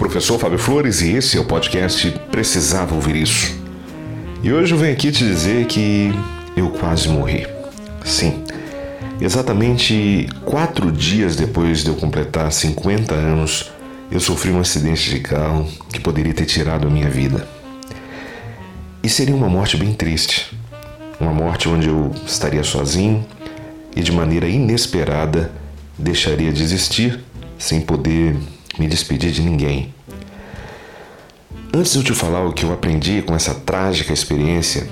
Professor Fábio Flores e esse é o podcast Precisava Ouvir Isso. E hoje eu venho aqui te dizer que eu quase morri. Sim, exatamente quatro dias depois de eu completar 50 anos, eu sofri um acidente de carro que poderia ter tirado a minha vida. E seria uma morte bem triste. Uma morte onde eu estaria sozinho e de maneira inesperada deixaria de existir sem poder me despedir de ninguém. Antes de eu te falar o que eu aprendi com essa trágica experiência,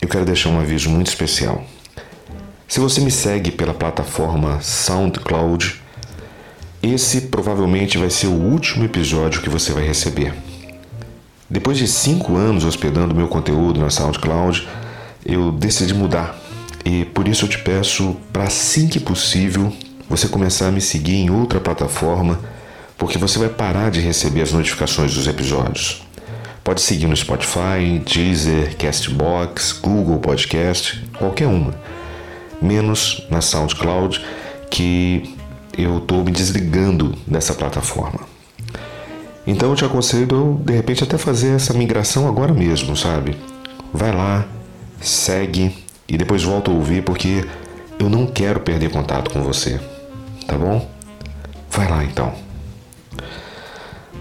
eu quero deixar um aviso muito especial. Se você me segue pela plataforma SoundCloud, esse provavelmente vai ser o último episódio que você vai receber. Depois de cinco anos hospedando meu conteúdo na SoundCloud, eu decidi mudar e por isso eu te peço para assim que possível você começar a me seguir em outra plataforma porque você vai parar de receber as notificações dos episódios. Pode seguir no Spotify, Deezer, Castbox, Google Podcast, qualquer uma. Menos na SoundCloud, que eu estou me desligando dessa plataforma. Então eu te aconselho, de repente, até fazer essa migração agora mesmo, sabe? Vai lá, segue e depois volta a ouvir, porque eu não quero perder contato com você, tá bom? Vai lá então.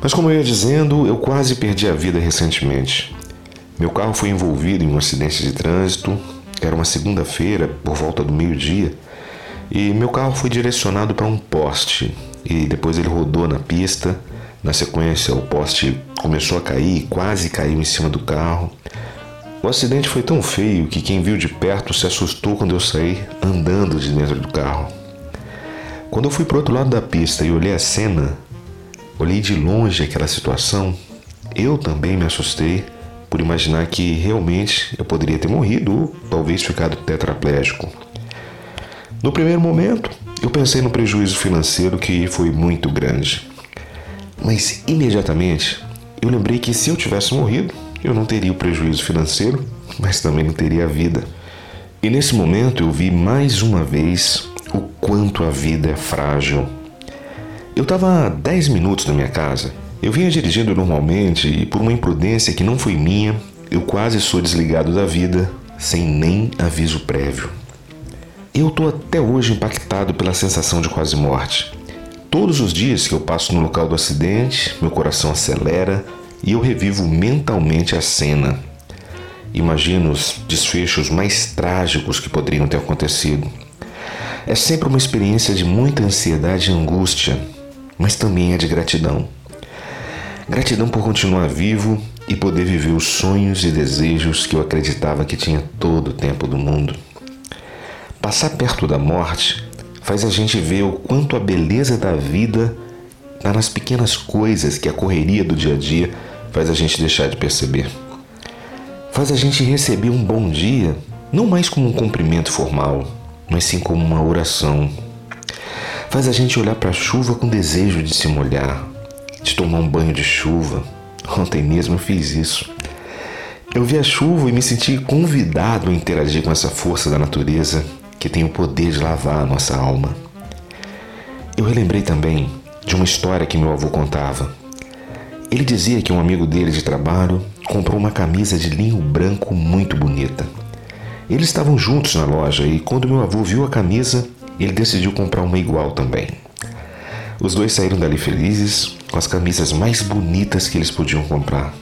Mas como eu ia dizendo, eu quase perdi a vida recentemente. Meu carro foi envolvido em um acidente de trânsito. Era uma segunda-feira, por volta do meio-dia, e meu carro foi direcionado para um poste. E depois ele rodou na pista. Na sequência, o poste começou a cair quase caiu em cima do carro. O acidente foi tão feio que quem viu de perto se assustou quando eu saí andando de dentro do carro. Quando eu fui para o outro lado da pista e olhei a cena, Olhei de longe aquela situação, eu também me assustei por imaginar que realmente eu poderia ter morrido ou talvez ficado tetraplégico. No primeiro momento, eu pensei no prejuízo financeiro que foi muito grande. Mas imediatamente eu lembrei que se eu tivesse morrido, eu não teria o prejuízo financeiro, mas também não teria a vida. E nesse momento eu vi mais uma vez o quanto a vida é frágil eu estava a 10 minutos da minha casa. Eu vinha dirigindo normalmente e, por uma imprudência que não foi minha, eu quase sou desligado da vida sem nem aviso prévio. Eu estou até hoje impactado pela sensação de quase morte. Todos os dias que eu passo no local do acidente, meu coração acelera e eu revivo mentalmente a cena. Imagino os desfechos mais trágicos que poderiam ter acontecido. É sempre uma experiência de muita ansiedade e angústia, mas também é de gratidão. Gratidão por continuar vivo e poder viver os sonhos e desejos que eu acreditava que tinha todo o tempo do mundo. Passar perto da morte faz a gente ver o quanto a beleza da vida está nas pequenas coisas que a correria do dia a dia faz a gente deixar de perceber. Faz a gente receber um bom dia não mais como um cumprimento formal, mas sim como uma oração faz a gente olhar para a chuva com desejo de se molhar, de tomar um banho de chuva. Ontem mesmo eu fiz isso. Eu vi a chuva e me senti convidado a interagir com essa força da natureza que tem o poder de lavar a nossa alma. Eu relembrei também de uma história que meu avô contava. Ele dizia que um amigo dele de trabalho comprou uma camisa de linho branco muito bonita. Eles estavam juntos na loja e quando meu avô viu a camisa, ele decidiu comprar uma igual também. Os dois saíram dali felizes, com as camisas mais bonitas que eles podiam comprar.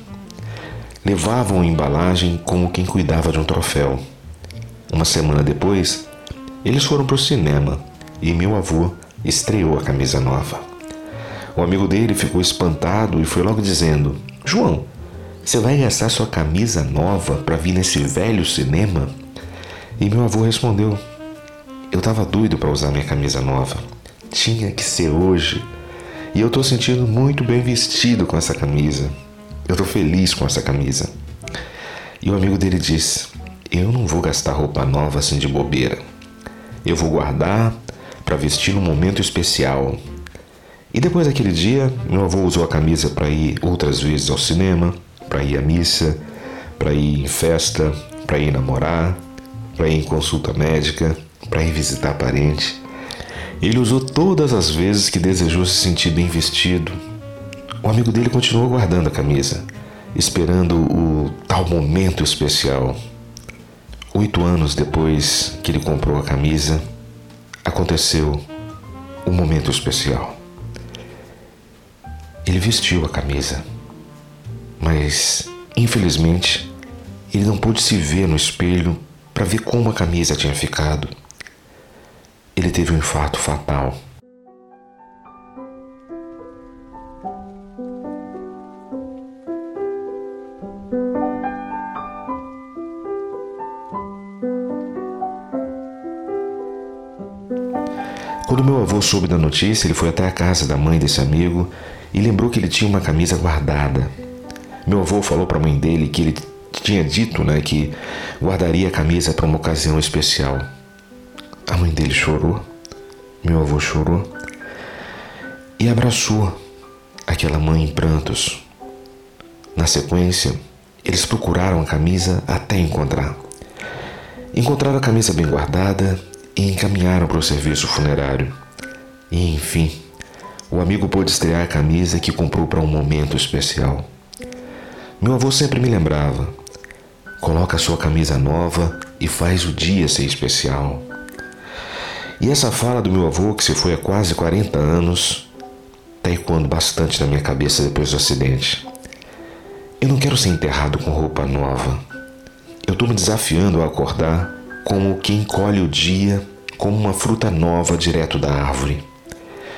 Levavam a embalagem como quem cuidava de um troféu. Uma semana depois, eles foram para o cinema e meu avô estreou a camisa nova. O amigo dele ficou espantado e foi logo dizendo: João, você vai gastar sua camisa nova para vir nesse velho cinema? E meu avô respondeu: eu estava doido para usar minha camisa nova. tinha que ser hoje. E eu tô sentindo muito bem vestido com essa camisa. Eu tô feliz com essa camisa. E o amigo dele disse: Eu não vou gastar roupa nova assim de bobeira. Eu vou guardar para vestir num momento especial. E depois daquele dia, meu avô usou a camisa para ir outras vezes ao cinema, para ir à missa, para ir em festa, para ir namorar, para ir em consulta médica, para ir visitar parente. Ele usou todas as vezes que desejou se sentir bem vestido. O amigo dele continuou guardando a camisa, esperando o tal momento especial. Oito anos depois que ele comprou a camisa, aconteceu o momento especial. Ele vestiu a camisa, mas infelizmente ele não pôde se ver no espelho para ver como a camisa tinha ficado ele teve um infarto fatal. Quando meu avô soube da notícia, ele foi até a casa da mãe desse amigo e lembrou que ele tinha uma camisa guardada. Meu avô falou para a mãe dele que ele tinha dito né, que guardaria a camisa para uma ocasião especial. A mãe dele chorou, meu avô chorou e abraçou aquela mãe em prantos. Na sequência, eles procuraram a camisa até encontrar. Encontraram a camisa bem guardada e encaminharam para o serviço funerário. E enfim, o amigo pôde estrear a camisa que comprou para um momento especial. Meu avô sempre me lembrava: coloca sua camisa nova e faz o dia ser especial. E essa fala do meu avô, que se foi há quase 40 anos, está ecoando bastante na minha cabeça depois do acidente. Eu não quero ser enterrado com roupa nova. Eu estou me desafiando a acordar como quem colhe o dia como uma fruta nova direto da árvore.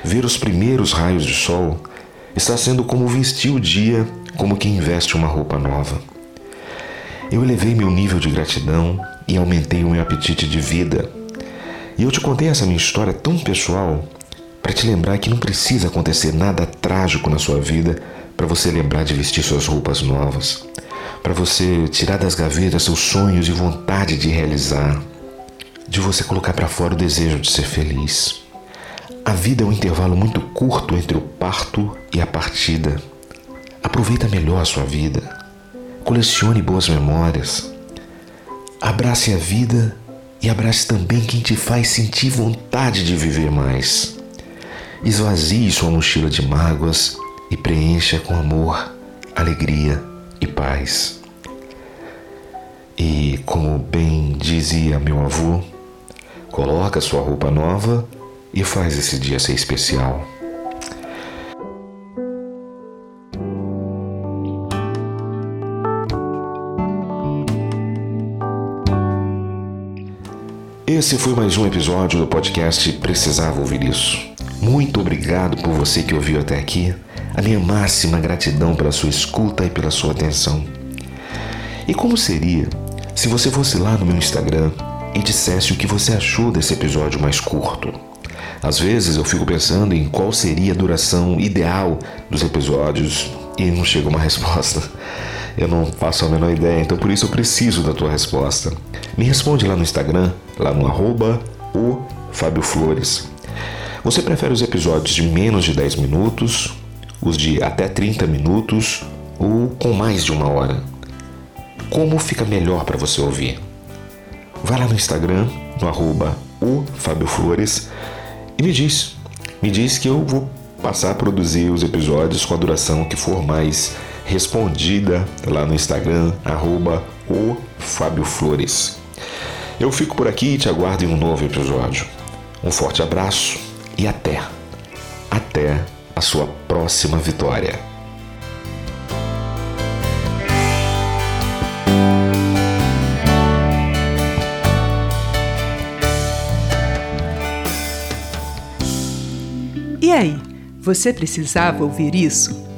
Ver os primeiros raios de sol está sendo como vestir o dia como quem veste uma roupa nova. Eu elevei meu nível de gratidão e aumentei o meu apetite de vida e eu te contei essa minha história tão pessoal para te lembrar que não precisa acontecer nada trágico na sua vida para você lembrar de vestir suas roupas novas, para você tirar das gavetas seus sonhos e vontade de realizar, de você colocar para fora o desejo de ser feliz. A vida é um intervalo muito curto entre o parto e a partida. Aproveita melhor a sua vida. Colecione boas memórias. Abrace a vida e abrace também quem te faz sentir vontade de viver mais. Esvazie sua mochila de mágoas e preencha com amor, alegria e paz. E como bem dizia meu avô, coloca sua roupa nova e faz esse dia ser especial. Esse foi mais um episódio do podcast Precisava Ouvir Isso. Muito obrigado por você que ouviu até aqui. A minha máxima gratidão pela sua escuta e pela sua atenção. E como seria se você fosse lá no meu Instagram e dissesse o que você achou desse episódio mais curto? Às vezes eu fico pensando em qual seria a duração ideal dos episódios e não chega uma resposta. Eu não faço a menor ideia, então por isso eu preciso da tua resposta. Me responde lá no Instagram, lá no arroba o Fábio Flores. Você prefere os episódios de menos de 10 minutos, os de até 30 minutos ou com mais de uma hora? Como fica melhor para você ouvir? Vai lá no Instagram, no arroba o Fábio Flores e me diz. Me diz que eu vou passar a produzir os episódios com a duração que for mais respondida lá no Instagram, arroba o Fábio Flores. Eu fico por aqui e te aguardo em um novo episódio. Um forte abraço e até, até a sua próxima vitória. E aí, você precisava ouvir isso?